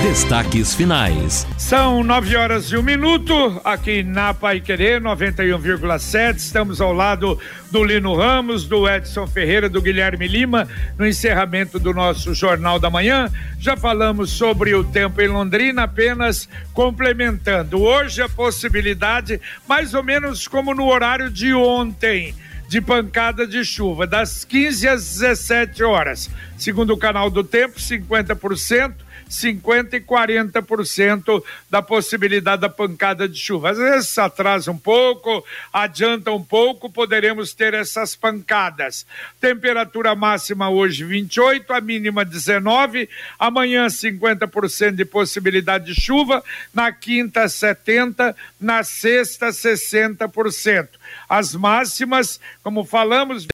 Destaques finais. São nove horas e um minuto aqui na Pai Querer 91,7. Estamos ao lado do Lino Ramos, do Edson Ferreira, do Guilherme Lima, no encerramento do nosso Jornal da Manhã. Já falamos sobre o tempo em Londrina, apenas complementando. Hoje a possibilidade, mais ou menos como no horário de ontem de pancada de chuva, das 15 às 17 horas. Segundo o canal do tempo, 50%. 50% e 40% da possibilidade da pancada de chuva. Às vezes atrasa um pouco, adianta um pouco, poderemos ter essas pancadas. Temperatura máxima hoje 28, a mínima 19, amanhã 50% de possibilidade de chuva, na quinta 70, na sexta 60%. As máximas, como falamos,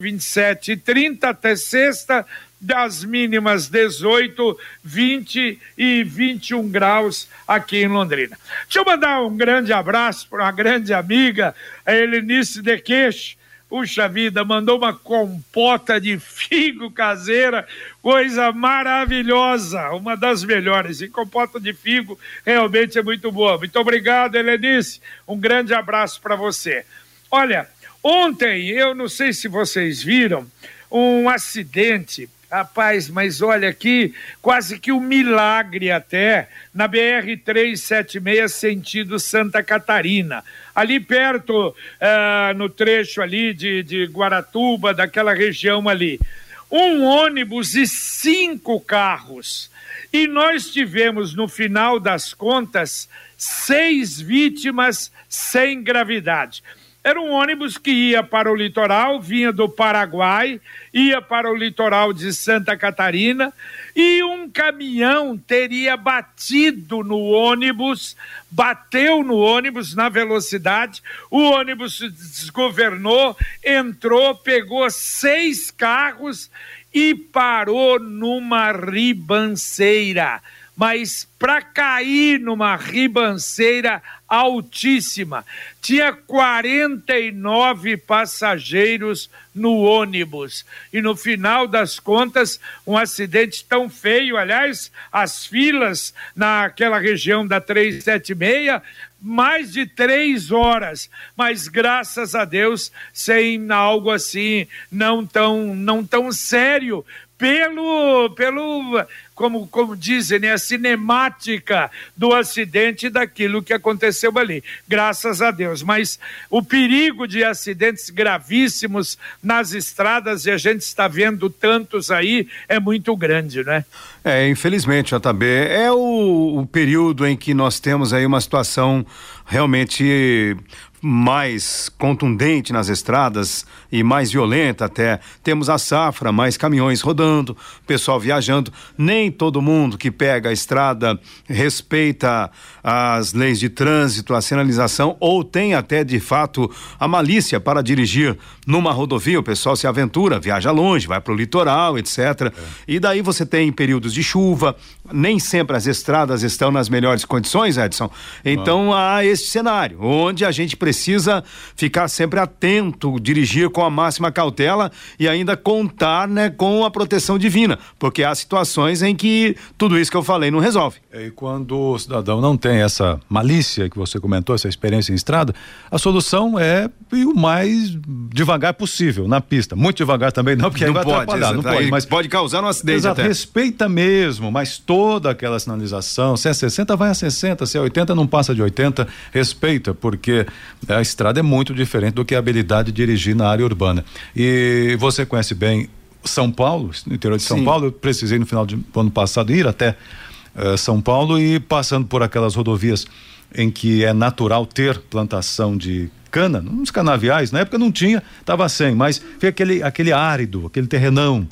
27 e 30 até sexta, das mínimas 18, 20 e 21 graus aqui em Londrina. Deixa eu mandar um grande abraço para uma grande amiga, a Helenice de Queixo. Puxa vida, mandou uma compota de figo caseira, coisa maravilhosa, uma das melhores. E compota de figo realmente é muito boa. Muito obrigado, Helenice. Um grande abraço para você. Olha, ontem, eu não sei se vocês viram, um acidente Rapaz, mas olha aqui, quase que um milagre até, na BR 376, sentido Santa Catarina. Ali perto, uh, no trecho ali de, de Guaratuba, daquela região ali. Um ônibus e cinco carros. E nós tivemos, no final das contas, seis vítimas sem gravidade. Era um ônibus que ia para o litoral, vinha do Paraguai, ia para o litoral de Santa Catarina e um caminhão teria batido no ônibus, bateu no ônibus na velocidade, o ônibus se desgovernou, entrou, pegou seis carros e parou numa ribanceira mas para cair numa ribanceira altíssima. Tinha 49 passageiros no ônibus. E no final das contas, um acidente tão feio. Aliás, as filas naquela região da 376 mais de três horas, mas graças a Deus sem algo assim não tão não tão sério pelo pelo como, como dizem, né, a cinemática do acidente daquilo que aconteceu ali. Graças a Deus. Mas o perigo de acidentes gravíssimos nas estradas, e a gente está vendo tantos aí, é muito grande, né? É, infelizmente, JB, é o, o período em que nós temos aí uma situação realmente mais contundente nas estradas e mais violenta até. Temos a safra, mais caminhões rodando, pessoal viajando. Nem todo mundo que pega a estrada respeita as leis de trânsito, a sinalização ou tem até de fato a malícia para dirigir numa rodovia. O pessoal se aventura, viaja longe, vai para o litoral, etc. É. E daí você tem períodos de chuva, nem sempre as estradas estão nas melhores condições, Edson. Então Não. há este cenário, onde a gente precisa ficar sempre atento, dirigir com a máxima cautela e ainda contar né, com a proteção divina, porque há situações em que tudo isso que eu falei não resolve. E quando o cidadão não tem essa malícia que você comentou, essa experiência em estrada, a solução é ir o mais devagar possível na pista. Muito devagar também não, porque não aí vai pode, atrapalhar, não pode, mas pode causar um acidente exato, até. respeita mesmo, mas toda aquela sinalização, se é 60 vai a 60, se é 80 não passa de 80, respeita, porque a estrada é muito diferente do que a habilidade de dirigir na área urbana. E você conhece bem São Paulo, no interior de São Sim. Paulo, eu precisei no final do ano passado ir até uh, São Paulo e passando por aquelas rodovias em que é natural ter plantação de cana, nos canaviais, na época não tinha, estava sem, mas foi aquele, aquele árido, aquele terrenão.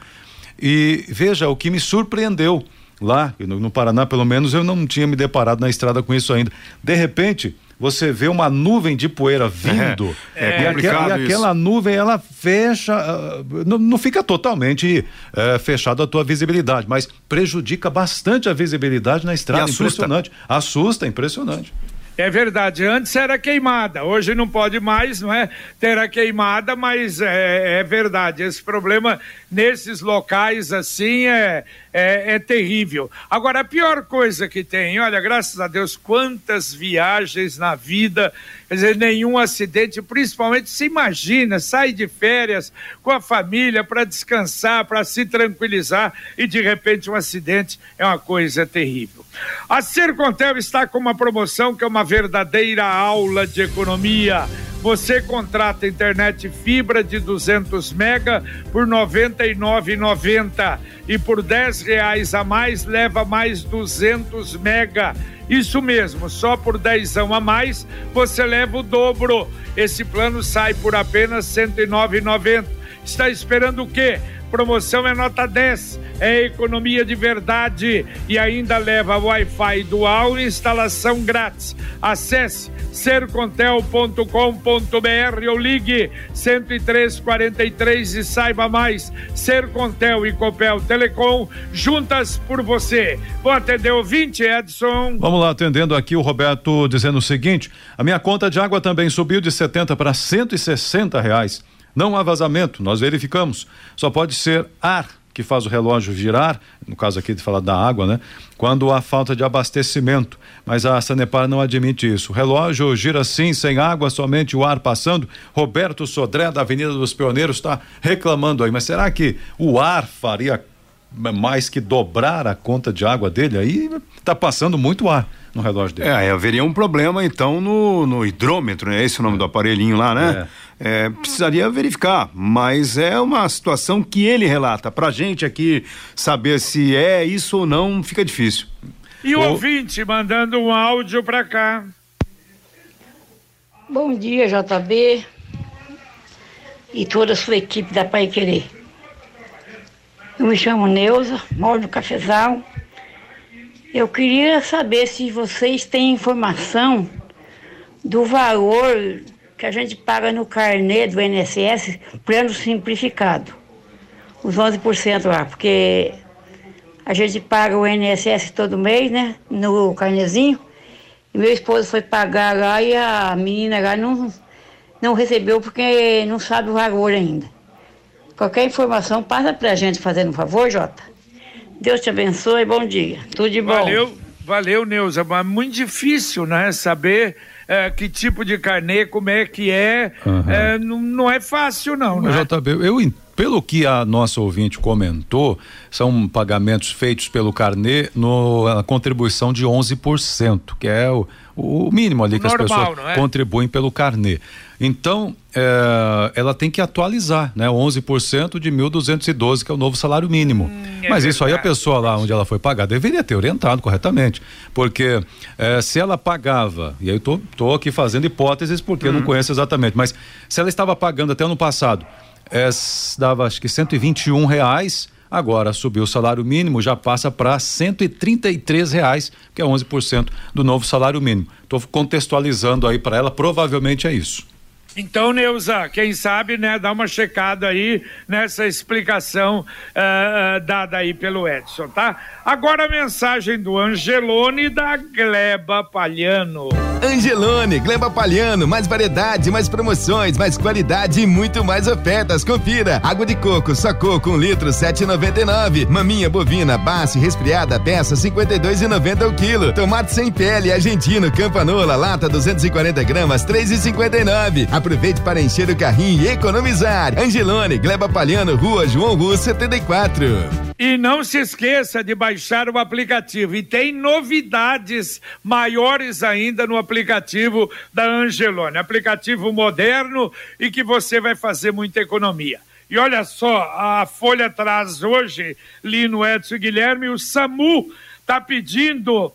E veja, o que me surpreendeu lá, no, no Paraná, pelo menos, eu não tinha me deparado na estrada com isso ainda. De repente, você vê uma nuvem de poeira vindo é, é e, aquela, e aquela nuvem ela fecha uh, não, não, fica totalmente uh, fechada a tua visibilidade mas prejudica bastante a visibilidade na estrada impressionante assusta impressionante É verdade, antes era queimada, hoje não pode mais, não é? Ter a queimada, mas é, é verdade. Esse problema nesses locais assim é, é, é, terrível. Agora, a pior coisa que tem, olha, graças a Deus, quantas viagens na vida, quer dizer, nenhum acidente, principalmente se imagina, sai de férias com a família para descansar, para se tranquilizar e de repente um acidente é uma coisa terrível. A Sercontel está com uma promoção que é uma verdadeira aula de economia. Você contrata internet fibra de 200 mega por R$ 99,90 e por 10 reais a mais leva mais 200 mega. Isso mesmo, só por 10 a mais você leva o dobro. Esse plano sai por apenas R$ 109,90. Está esperando o quê? Promoção é nota 10, é economia de verdade e ainda leva Wi-Fi dual e instalação grátis. Acesse sercontel.com.br ou ligue 10343 e saiba mais. Sercontel e Copel Telecom juntas por você. Vou atender o 20, Edson. Vamos lá, atendendo aqui o Roberto dizendo o seguinte: a minha conta de água também subiu de 70 para 160 reais. Não há vazamento, nós verificamos. Só pode ser ar que faz o relógio girar, no caso aqui de falar da água, né? Quando há falta de abastecimento, mas a Sanepar não admite isso. O relógio gira sim, sem água, somente o ar passando. Roberto Sodré, da Avenida dos Pioneiros, está reclamando aí, mas será que o ar faria mais que dobrar a conta de água dele? Aí está passando muito ar no relógio dele. É, haveria um problema então no, no hidrômetro, né? Esse é o nome do aparelhinho lá, né? É. É, precisaria verificar, mas é uma situação que ele relata. Para gente aqui saber se é isso ou não fica difícil. E o ou... ouvinte mandando um áudio para cá. Bom dia, JB e toda a sua equipe da Pai Querer. Eu me chamo Neuza, moro no Cafezal. Eu queria saber se vocês têm informação do valor que a gente paga no carnê do INSS, plano simplificado. Os 11% lá, porque a gente paga o INSS todo mês, né? No carnezinho. E meu esposo foi pagar lá e a menina lá não, não recebeu porque não sabe o valor ainda. Qualquer informação, passa pra gente fazendo um favor, Jota. Deus te abençoe, bom dia. Tudo de bom. Valeu, valeu, Neuza. Mas muito difícil, né? Saber é, que tipo de carnê, como é que é. Uhum. é não, não, é fácil, não, né? JB, eu pelo que a nossa ouvinte comentou, são pagamentos feitos pelo carnê no, na contribuição de 11%, que é o, o mínimo ali que Normal, as pessoas é? contribuem pelo carnê. Então, é, ela tem que atualizar, né? 11% de 1.212, que é o novo salário mínimo. Hum, é Mas isso aí a pessoa lá onde ela foi pagar deveria ter orientado corretamente. Porque é, se ela pagava, e aí eu tô, tô aqui fazendo hipóteses porque eu não uhum. conheço exatamente, mas se ela estava pagando até ano passado, é, dava acho que 121 reais, agora subiu o salário mínimo, já passa para 133 reais, que é 11% do novo salário mínimo. Estou contextualizando aí para ela, provavelmente é isso. Então, Neuza, quem sabe, né, dá uma checada aí nessa explicação uh, dada aí pelo Edson, tá? Agora a mensagem do Angelone da Gleba Palhano. Angelone, Gleba Palhano, mais variedade, mais promoções, mais qualidade e muito mais ofertas. Confira. Água de coco, só coco, um litro, 7,99. Maminha bovina, base, resfriada, peça, 52,90 o quilo. Tomate sem pele, argentino, campanola, lata, 240 gramas, 3,59. Aproveite para encher o carrinho e economizar. Angelone, Gleba Palhano, Rua João Rua 74. E não se esqueça de baixar o aplicativo. E tem novidades maiores ainda no aplicativo da Angelone. Aplicativo moderno e que você vai fazer muita economia. E olha só, a Folha traz hoje, Lino Edson Guilherme, o SAMU está pedindo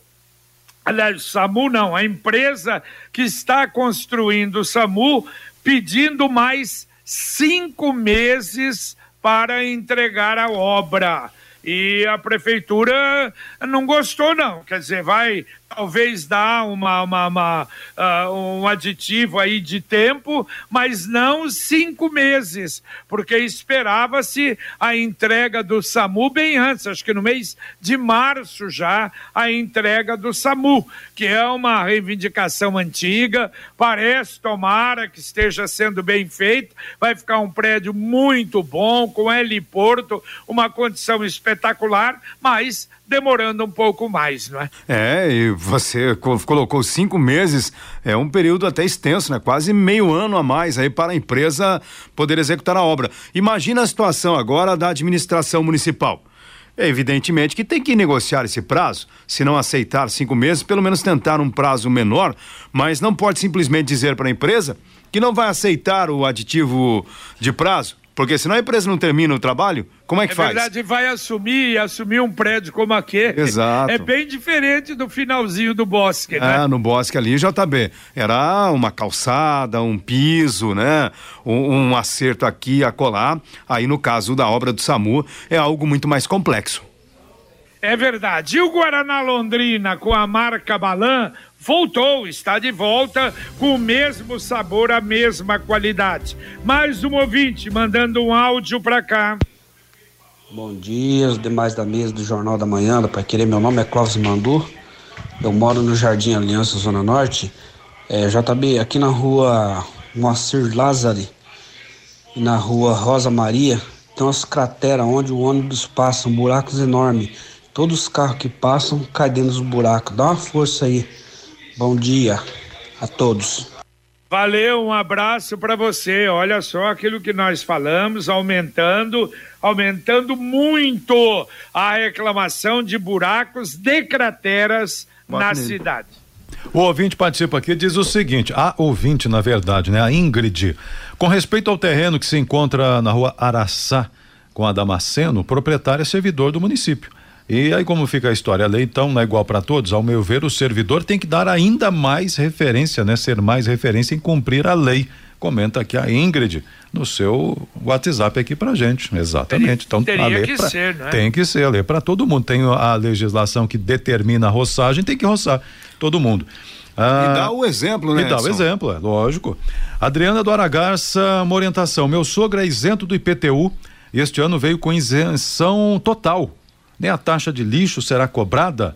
aliás, SAMU não, a empresa que está construindo o SAMU pedindo mais cinco meses para entregar a obra. E a prefeitura não gostou, não. Quer dizer, vai talvez dar uma, uma, uma uh, um aditivo aí de tempo, mas não cinco meses, porque esperava-se a entrega do SAMU bem antes, acho que no mês de março já, a entrega do SAMU, que é uma reivindicação antiga, parece, tomara que esteja sendo bem feito, vai ficar um prédio muito bom, com heliporto, uma condição espetacular, mas demorando um pouco mais, não é? É, e você colocou cinco meses, é um período até extenso, né? Quase meio ano a mais aí para a empresa poder executar a obra. Imagina a situação agora da administração municipal. Evidentemente que tem que negociar esse prazo, se não aceitar cinco meses, pelo menos tentar um prazo menor, mas não pode simplesmente dizer para a empresa que não vai aceitar o aditivo de prazo porque senão a empresa não termina o trabalho, como é que é faz? Na verdade, vai assumir, assumir um prédio como aquele. Exato. É bem diferente do finalzinho do bosque, né? É, no bosque ali, JB, era uma calçada, um piso, né? Um, um acerto aqui, acolá. Aí, no caso da obra do SAMU, é algo muito mais complexo. É verdade. E o Guaraná Londrina com a marca Balan voltou, está de volta com o mesmo sabor, a mesma qualidade. Mais um ouvinte mandando um áudio para cá. Bom dia, os demais da mesa do Jornal da Manhã, para querer. Meu nome é Clóvis Mandu. Eu moro no Jardim Aliança, Zona Norte. É, JB, aqui na rua Moacir Lázari e na rua Rosa Maria, tem umas crateras onde o ônibus passa, buracos enormes. Todos os carros que passam caem dentro dos buracos. Dá uma força aí. Bom dia a todos. Valeu, um abraço para você. Olha só aquilo que nós falamos, aumentando, aumentando muito a reclamação de buracos de crateras na cidade. O ouvinte participa aqui diz o seguinte: a ouvinte, na verdade, né? A Ingrid, com respeito ao terreno que se encontra na rua Araçá com a Damasceno, o proprietário é servidor do município. E aí como fica a história? A lei então não é igual para todos? Ao meu ver, o servidor tem que dar ainda mais referência, né? Ser mais referência em cumprir a lei. Comenta aqui a Ingrid no seu WhatsApp aqui pra gente. Exatamente. Então Teria a lei que pra, ser, né? tem que ser a lei para todo mundo. Tem a legislação que determina a roçagem, tem que roçar todo mundo. Ah, e dá o exemplo, né? E dá o exemplo, é lógico. Adriana do Aragarça, uma orientação. Meu sogro é isento do IPTU e este ano veio com isenção total nem a taxa de lixo será cobrada?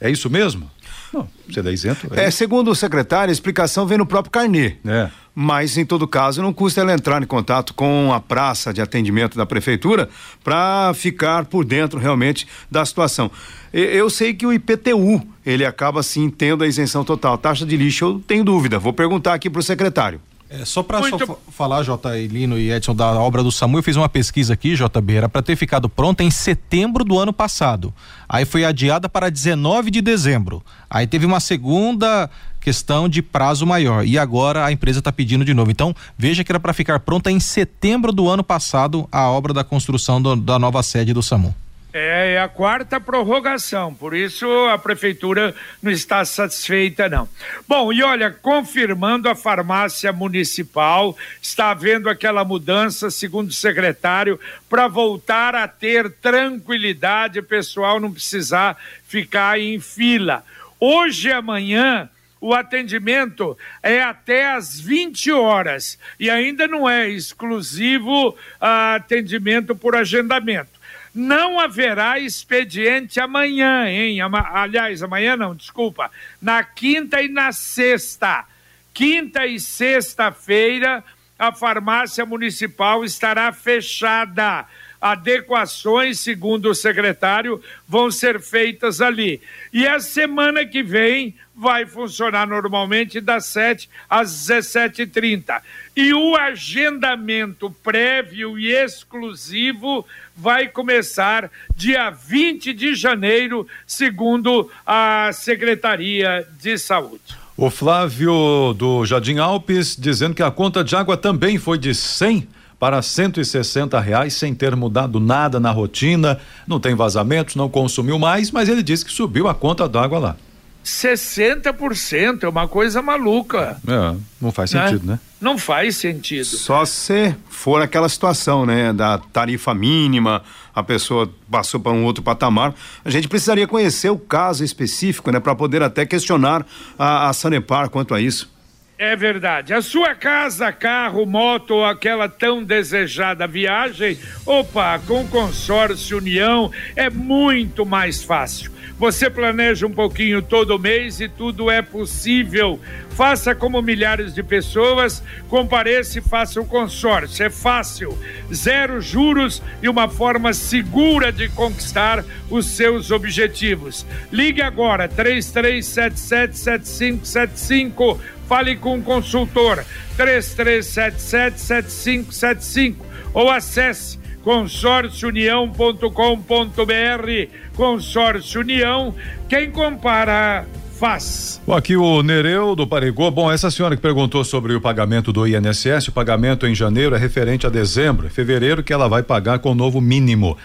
É isso mesmo? Não, você é isento. É, é segundo o secretário, a explicação vem no próprio carnê. É. Mas, em todo caso, não custa ela entrar em contato com a praça de atendimento da prefeitura para ficar por dentro realmente da situação. Eu sei que o IPTU, ele acaba sim tendo a isenção total. Taxa de lixo, eu tenho dúvida. Vou perguntar aqui para o secretário. É, só para Muito... falar, J. Lino e Edson, da obra do SAMU, eu fiz uma pesquisa aqui, JB, era para ter ficado pronta em setembro do ano passado. Aí foi adiada para 19 de dezembro. Aí teve uma segunda questão de prazo maior. E agora a empresa está pedindo de novo. Então, veja que era para ficar pronta em setembro do ano passado a obra da construção do, da nova sede do SAMU. É, é a quarta prorrogação, por isso a prefeitura não está satisfeita, não. Bom, e olha, confirmando a farmácia municipal, está havendo aquela mudança, segundo o secretário, para voltar a ter tranquilidade, o pessoal não precisar ficar em fila. Hoje e amanhã, o atendimento é até às 20 horas e ainda não é exclusivo ah, atendimento por agendamento. Não haverá expediente amanhã, hein? Aliás, amanhã não, desculpa. Na quinta e na sexta. Quinta e sexta-feira, a farmácia municipal estará fechada adequações, segundo o secretário, vão ser feitas ali. E a semana que vem vai funcionar normalmente das 7 às 17h30. E o agendamento prévio e exclusivo vai começar dia 20 de janeiro, segundo a Secretaria de Saúde. O Flávio do Jardim Alpes dizendo que a conta de água também foi de 100 para 160 reais sem ter mudado nada na rotina, não tem vazamentos, não consumiu mais, mas ele disse que subiu a conta d'água lá. 60% é uma coisa maluca. É, não faz né? sentido, né? né? Não faz sentido. Só se for aquela situação, né, da tarifa mínima, a pessoa passou para um outro patamar. A gente precisaria conhecer o caso específico, né, para poder até questionar a, a Sanepar quanto a isso. É verdade. A sua casa, carro, moto ou aquela tão desejada viagem, opa, com consórcio União é muito mais fácil. Você planeja um pouquinho todo mês e tudo é possível. Faça como milhares de pessoas, compareça e faça o consórcio. É fácil, zero juros e uma forma segura de conquistar os seus objetivos. Ligue agora, 33777575 Fale com o consultor 33777575 ou acesse consórciounião.com.br. Consórcio União, quem compara faz. Bom, aqui o Nereu do Parigô. Bom, essa senhora que perguntou sobre o pagamento do INSS, o pagamento em janeiro é referente a dezembro, fevereiro que ela vai pagar com o novo mínimo.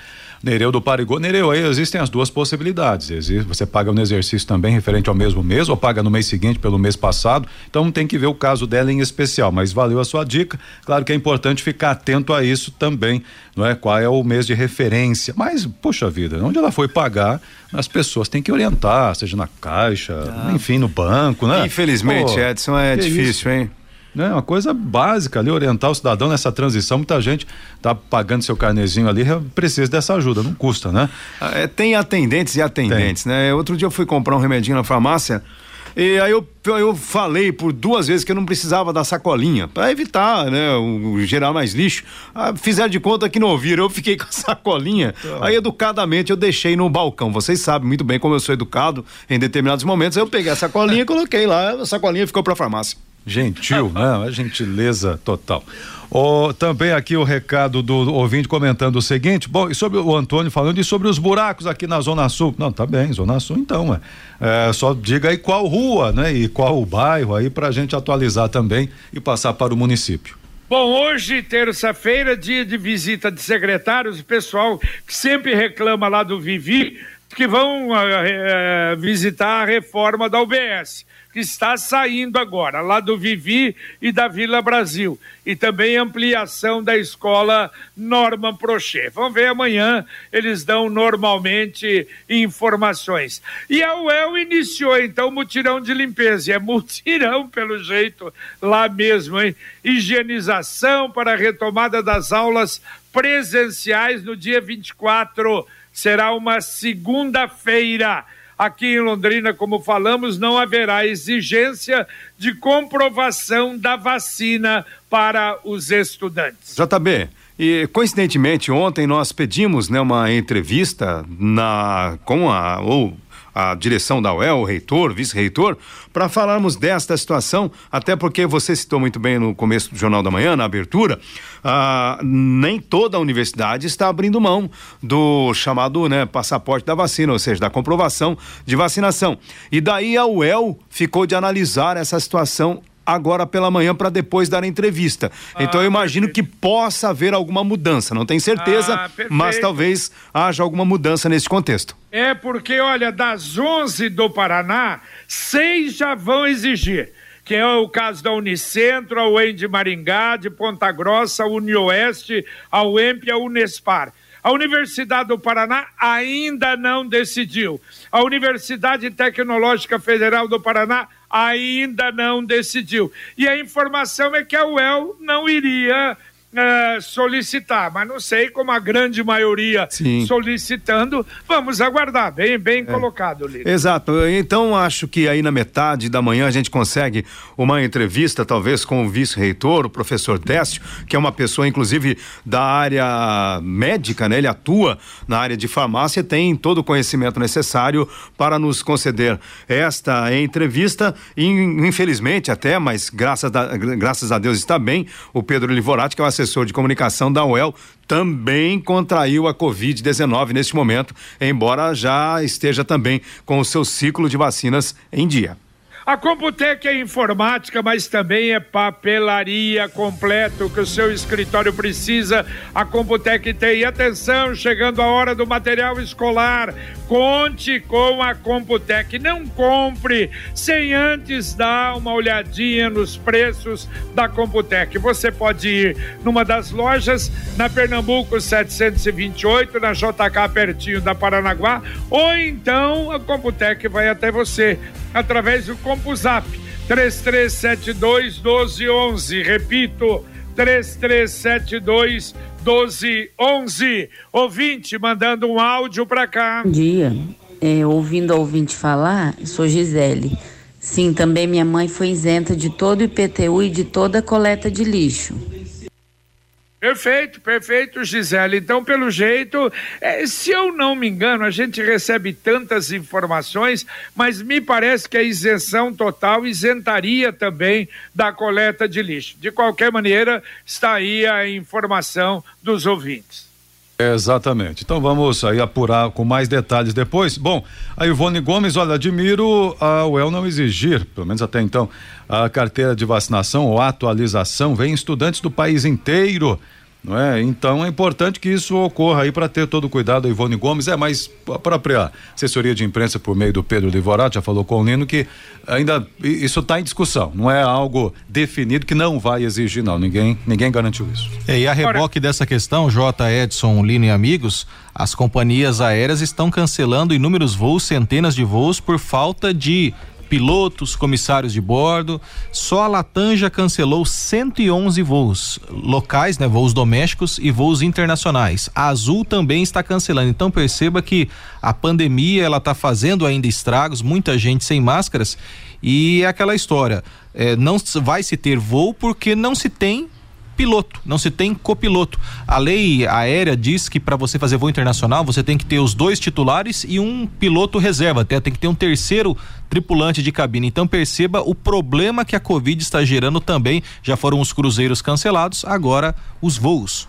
Nereu do Parigô. Nereu, aí existem as duas possibilidades. Existe, você paga no exercício também referente ao mesmo mês ou paga no mês seguinte pelo mês passado. Então tem que ver o caso dela em especial. Mas valeu a sua dica. Claro que é importante ficar atento a isso também, não é? Qual é o mês de referência. Mas, puxa vida, onde ela foi pagar, as pessoas têm que orientar, seja na caixa, ah. enfim, no banco, né? Infelizmente, Pô, Edson, é difícil, isso? hein? Né? Uma coisa básica ali, orientar o cidadão nessa transição. Muita gente tá pagando seu carnezinho ali, precisa dessa ajuda, não custa, né? É, tem atendentes e atendentes, tem. né? Outro dia eu fui comprar um remedinho na farmácia. E aí eu, eu falei por duas vezes que eu não precisava da sacolinha, para evitar, né, o, o, gerar mais lixo. Ah, fizeram de conta que não ouviram, eu fiquei com a sacolinha. Então. Aí educadamente eu deixei no balcão. Vocês sabem muito bem como eu sou educado em determinados momentos. Eu peguei a sacolinha, coloquei lá, a sacolinha ficou para farmácia. Gentil, né? A gentileza total. Oh, também aqui o recado do ouvinte comentando o seguinte: bom, e sobre o Antônio falando e sobre os buracos aqui na Zona Sul. Não, tá bem, Zona Sul então, é. é só diga aí qual rua, né? E qual o bairro aí pra gente atualizar também e passar para o município. Bom, hoje, terça-feira, dia de visita de secretários, o pessoal que sempre reclama lá do Vivi, que vão uh, visitar a reforma da UBS que está saindo agora, lá do Vivi e da Vila Brasil. E também ampliação da escola Norman Prochet. Vamos ver amanhã, eles dão normalmente informações. E a UEL iniciou então o mutirão de limpeza. E é mutirão, pelo jeito, lá mesmo, hein? Higienização para a retomada das aulas presenciais no dia 24. Será uma segunda-feira Aqui em Londrina, como falamos, não haverá exigência de comprovação da vacina para os estudantes. JB, e coincidentemente ontem nós pedimos né, uma entrevista na com a ou a direção da UEL, o reitor, vice-reitor, para falarmos desta situação, até porque você citou muito bem no começo do Jornal da Manhã, na abertura, ah, nem toda a universidade está abrindo mão do chamado né, passaporte da vacina, ou seja, da comprovação de vacinação. E daí a UEL ficou de analisar essa situação agora pela manhã para depois dar a entrevista. Ah, então eu imagino perfeito. que possa haver alguma mudança, não tenho certeza, ah, mas talvez haja alguma mudança nesse contexto. É porque, olha, das 11 do Paraná, seis já vão exigir que é o caso da Unicentro, a UEM de Maringá, de Ponta Grossa, a Unioeste, a UEMP e a Unespar. A Universidade do Paraná ainda não decidiu. A Universidade Tecnológica Federal do Paraná ainda não decidiu. E a informação é que a UEL não iria uh, solicitar, mas não sei como a grande maioria Sim. solicitando. Vamos aguardar, bem, bem é. colocado, Lito. Exato. Então acho que aí na metade da manhã a gente consegue uma entrevista, talvez, com o vice-reitor, o professor Décio, que é uma pessoa, inclusive, da área médica, né? Ele atua na área de farmácia, tem todo o conhecimento necessário para nos conceder esta entrevista. E, infelizmente, até, mas graças a, graças a Deus está bem, o Pedro Livorati, que é o assessor de comunicação da UEL, também contraiu a Covid-19 neste momento, embora já esteja também com o seu ciclo de vacinas em dia. A Computec é informática, mas também é papelaria completo que o seu escritório precisa. A Computec tem. E atenção, chegando a hora do material escolar conte com a Computec. Não compre sem antes dar uma olhadinha nos preços da Computec. Você pode ir numa das lojas, na Pernambuco 728, na JK pertinho da Paranaguá, ou então a Computec vai até você através do CompuZap 3372 1211. Repito, 3372 1211. Ouvinte mandando um áudio para cá. Bom dia. É, ouvindo a ouvinte falar, sou Gisele. Sim, também minha mãe foi isenta de todo o IPTU e de toda a coleta de lixo. Perfeito, perfeito, Gisele. Então, pelo jeito, é, se eu não me engano, a gente recebe tantas informações, mas me parece que a isenção total isentaria também da coleta de lixo. De qualquer maneira, está aí a informação dos ouvintes. Exatamente. Então vamos aí apurar com mais detalhes depois. Bom, a Ivone Gomes, olha, admiro a UEL não exigir, pelo menos até então, a carteira de vacinação ou atualização. Vem estudantes do país inteiro não é? Então é importante que isso ocorra aí para ter todo o cuidado. A Ivone Gomes é, mas a própria assessoria de imprensa por meio do Pedro Livorato já falou com o Nino que ainda isso está em discussão. Não é algo definido que não vai exigir não. Ninguém ninguém garantiu isso. É, e a reboque dessa questão, J. Edson, Lino e amigos, as companhias aéreas estão cancelando inúmeros voos, centenas de voos por falta de pilotos, comissários de bordo. Só a Latam já cancelou 111 voos locais, né, voos domésticos e voos internacionais. A Azul também está cancelando. Então perceba que a pandemia ela está fazendo ainda estragos, muita gente sem máscaras e é aquela história. É, não vai se ter voo porque não se tem piloto, não se tem copiloto. A lei aérea diz que para você fazer voo internacional você tem que ter os dois titulares e um piloto reserva, até tem que ter um terceiro tripulante de cabine. Então perceba o problema que a Covid está gerando também. Já foram os cruzeiros cancelados, agora os voos.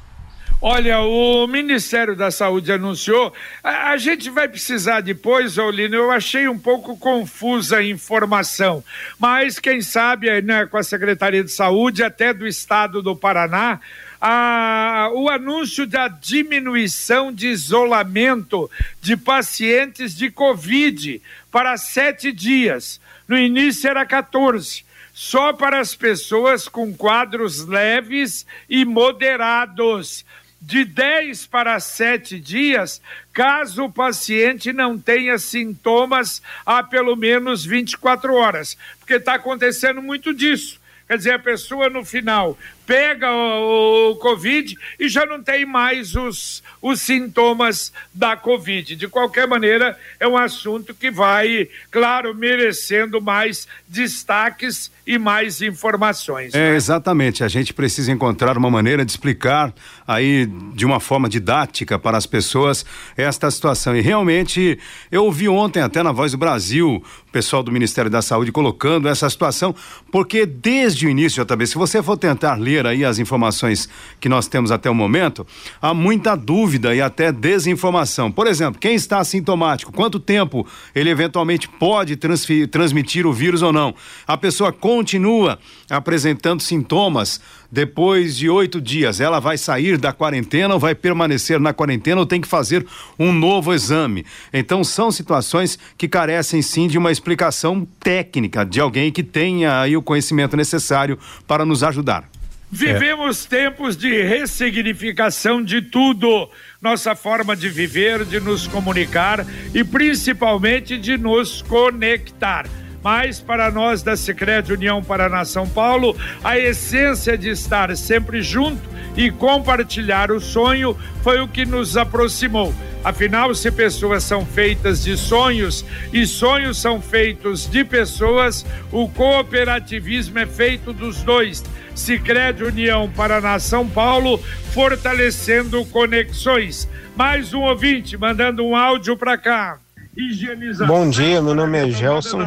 Olha, o Ministério da Saúde anunciou. A, a gente vai precisar depois, Olino. Eu achei um pouco confusa a informação, mas quem sabe, né, com a Secretaria de Saúde, até do Estado do Paraná, a, o anúncio da diminuição de isolamento de pacientes de Covid para sete dias. No início era 14 só para as pessoas com quadros leves e moderados de 10 para 7 dias, caso o paciente não tenha sintomas há pelo menos 24 horas. Porque está acontecendo muito disso. Quer dizer, a pessoa no final pega o, o, Covid e já não tem mais os, os sintomas da Covid. De qualquer maneira, é um assunto que vai, claro, merecendo mais destaques e mais informações. É, né? exatamente. A gente precisa encontrar uma maneira de explicar aí de uma forma didática para as pessoas esta situação. E realmente, eu ouvi ontem até na Voz do Brasil, o pessoal do Ministério da Saúde colocando essa situação, porque desde o início, JB, se você for tentar ler aí as informações que nós temos até o momento, há muita dúvida e até desinformação. Por exemplo, quem está assintomático, quanto tempo ele eventualmente pode transmitir o vírus ou não? A pessoa continua apresentando sintomas depois de oito dias, ela vai sair da quarentena ou vai permanecer na quarentena ou tem que fazer um novo exame. Então, são situações que carecem sim de uma explicação técnica, de alguém que tenha aí o conhecimento necessário para nos ajudar. Vivemos é. tempos de ressignificação de tudo. Nossa forma de viver, de nos comunicar e principalmente de nos conectar. Mas para nós da Secreta União Paraná São Paulo, a essência de estar sempre junto e compartilhar o sonho foi o que nos aproximou. Afinal, se pessoas são feitas de sonhos e sonhos são feitos de pessoas, o cooperativismo é feito dos dois. Sicredi União Paraná São Paulo, fortalecendo conexões. Mais um ouvinte mandando um áudio para cá. Bom dia, meu nome é Gelson.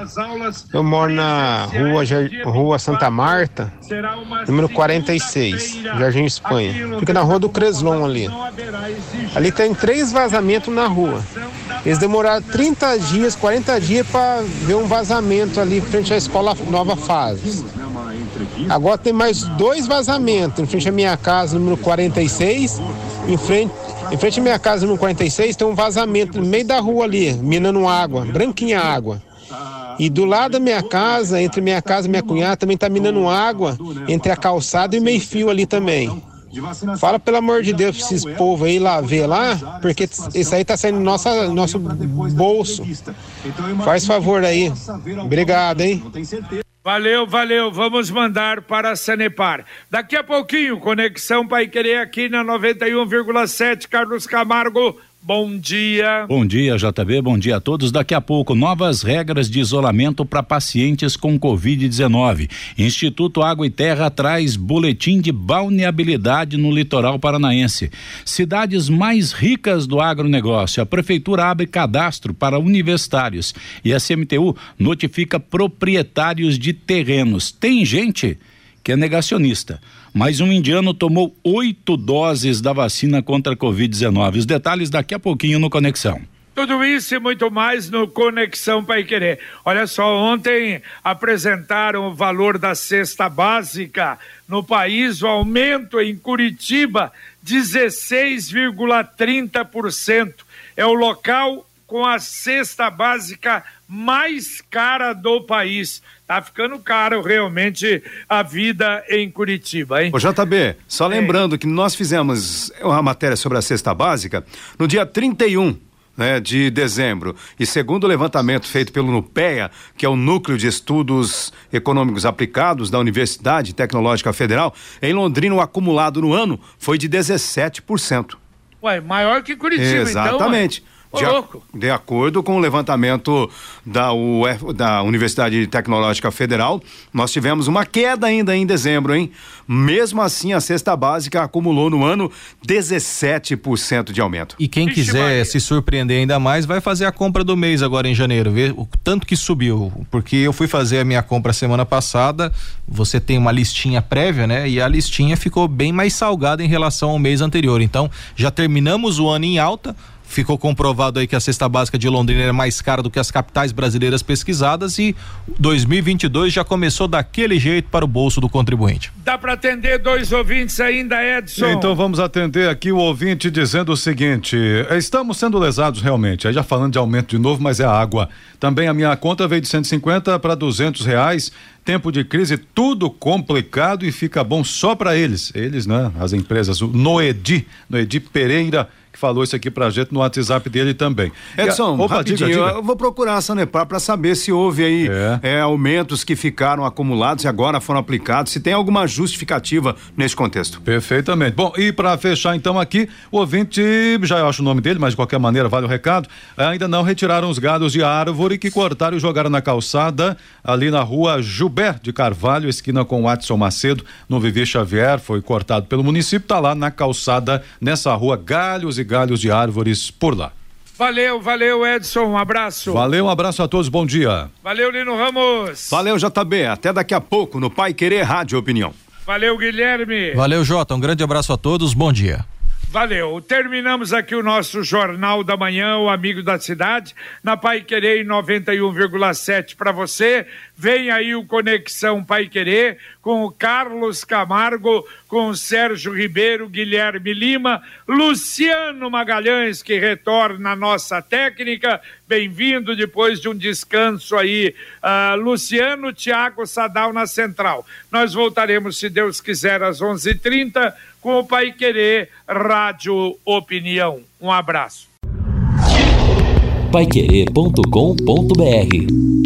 Eu moro na rua, rua Santa Marta, número 46, Jardim Espanha. Fica na rua do Creslon ali. Ali tem três vazamentos na rua. Eles demoraram 30 dias, 40 dias para ver um vazamento ali frente à escola Nova Fase. Agora tem mais dois vazamentos em frente à minha casa, número 46. Em frente, em frente à minha casa, número 46, tem um vazamento no meio da rua ali, minando água, branquinha água. E do lado da minha casa, entre minha casa e minha cunhada, também está minando água entre a calçada e o meio-fio ali também. Fala pelo amor de Deus pra esses povos aí lá ver lá, porque isso aí tá saindo do nossa, nosso bolso. Faz favor aí. Obrigado, hein? Valeu, valeu. Vamos mandar para a Sanepar. Daqui a pouquinho, Conexão Pai Querer aqui na 91,7. Carlos Camargo Bom dia. Bom dia, JB. Bom dia a todos. Daqui a pouco, novas regras de isolamento para pacientes com Covid-19. Instituto Água e Terra traz boletim de balneabilidade no litoral paranaense. Cidades mais ricas do agronegócio. A Prefeitura abre cadastro para universitários. E a CMTU notifica proprietários de terrenos. Tem gente que é negacionista mas um indiano tomou oito doses da vacina contra a Covid-19. Os detalhes daqui a pouquinho no Conexão. Tudo isso e muito mais no Conexão Pai Querer. Olha só, ontem apresentaram o valor da cesta básica no país, o aumento em Curitiba, 16,30%. É o local com a cesta básica mais cara do país. Tá ficando caro realmente a vida em Curitiba, hein? Ô JB, só lembrando que nós fizemos uma matéria sobre a cesta básica no dia 31 né, de dezembro. E segundo o levantamento feito pelo NUPEA, que é o Núcleo de Estudos Econômicos Aplicados da Universidade Tecnológica Federal, em Londrina o acumulado no ano foi de 17%. Ué, maior que Curitiba, Exatamente. então. Exatamente. De, a, de, acordo com o levantamento da, UF, da Universidade Tecnológica Federal, nós tivemos uma queda ainda em dezembro, hein? Mesmo assim, a cesta básica acumulou no ano 17% de aumento. E quem Vixe quiser Maria. se surpreender ainda mais, vai fazer a compra do mês agora em janeiro, ver o tanto que subiu. Porque eu fui fazer a minha compra semana passada, você tem uma listinha prévia, né? E a listinha ficou bem mais salgada em relação ao mês anterior. Então, já terminamos o ano em alta ficou comprovado aí que a cesta básica de Londrina é mais cara do que as capitais brasileiras pesquisadas e 2022 já começou daquele jeito para o bolso do contribuinte. Dá para atender dois ouvintes ainda, Edson? Então vamos atender aqui o ouvinte dizendo o seguinte: estamos sendo lesados realmente. Aí já falando de aumento de novo, mas é a água. Também a minha conta veio de 150 para 200 reais. Tempo de crise, tudo complicado e fica bom só para eles. Eles, né? As empresas. O Noedi, Noedi Pereira que falou isso aqui pra gente no WhatsApp dele também. Edson, a, opa, diga, diga. eu vou procurar a Sanepar para saber se houve aí é. É, aumentos que ficaram acumulados e agora foram aplicados, se tem alguma justificativa nesse contexto. Perfeitamente. Bom, e para fechar então aqui, o ouvinte, já acho o nome dele, mas de qualquer maneira vale o recado, ainda não retiraram os galhos de árvore que cortaram e jogaram na calçada ali na rua Juber de Carvalho, esquina com Watson Macedo, no Vivi Xavier, foi cortado pelo município, tá lá na calçada, nessa rua, galhos e galhos de árvores por lá. Valeu, valeu, Edson. Um abraço. Valeu, um abraço a todos. Bom dia. Valeu, Lino Ramos. Valeu, JB. Até daqui a pouco no Pai Querer Rádio Opinião. Valeu, Guilherme. Valeu, Jota. Um grande abraço a todos. Bom dia. Valeu. Terminamos aqui o nosso Jornal da Manhã, o Amigo da Cidade, na Pai Querer 91,7 para você. Vem aí o Conexão Pai Querer com o Carlos Camargo, com o Sérgio Ribeiro, Guilherme Lima, Luciano Magalhães, que retorna à nossa técnica. Bem-vindo depois de um descanso aí. Uh, Luciano, Tiago Sadal na central. Nós voltaremos, se Deus quiser, às 11:30 h 30 com o Pai Querer Rádio Opinião. Um abraço. Paiquerê.com.br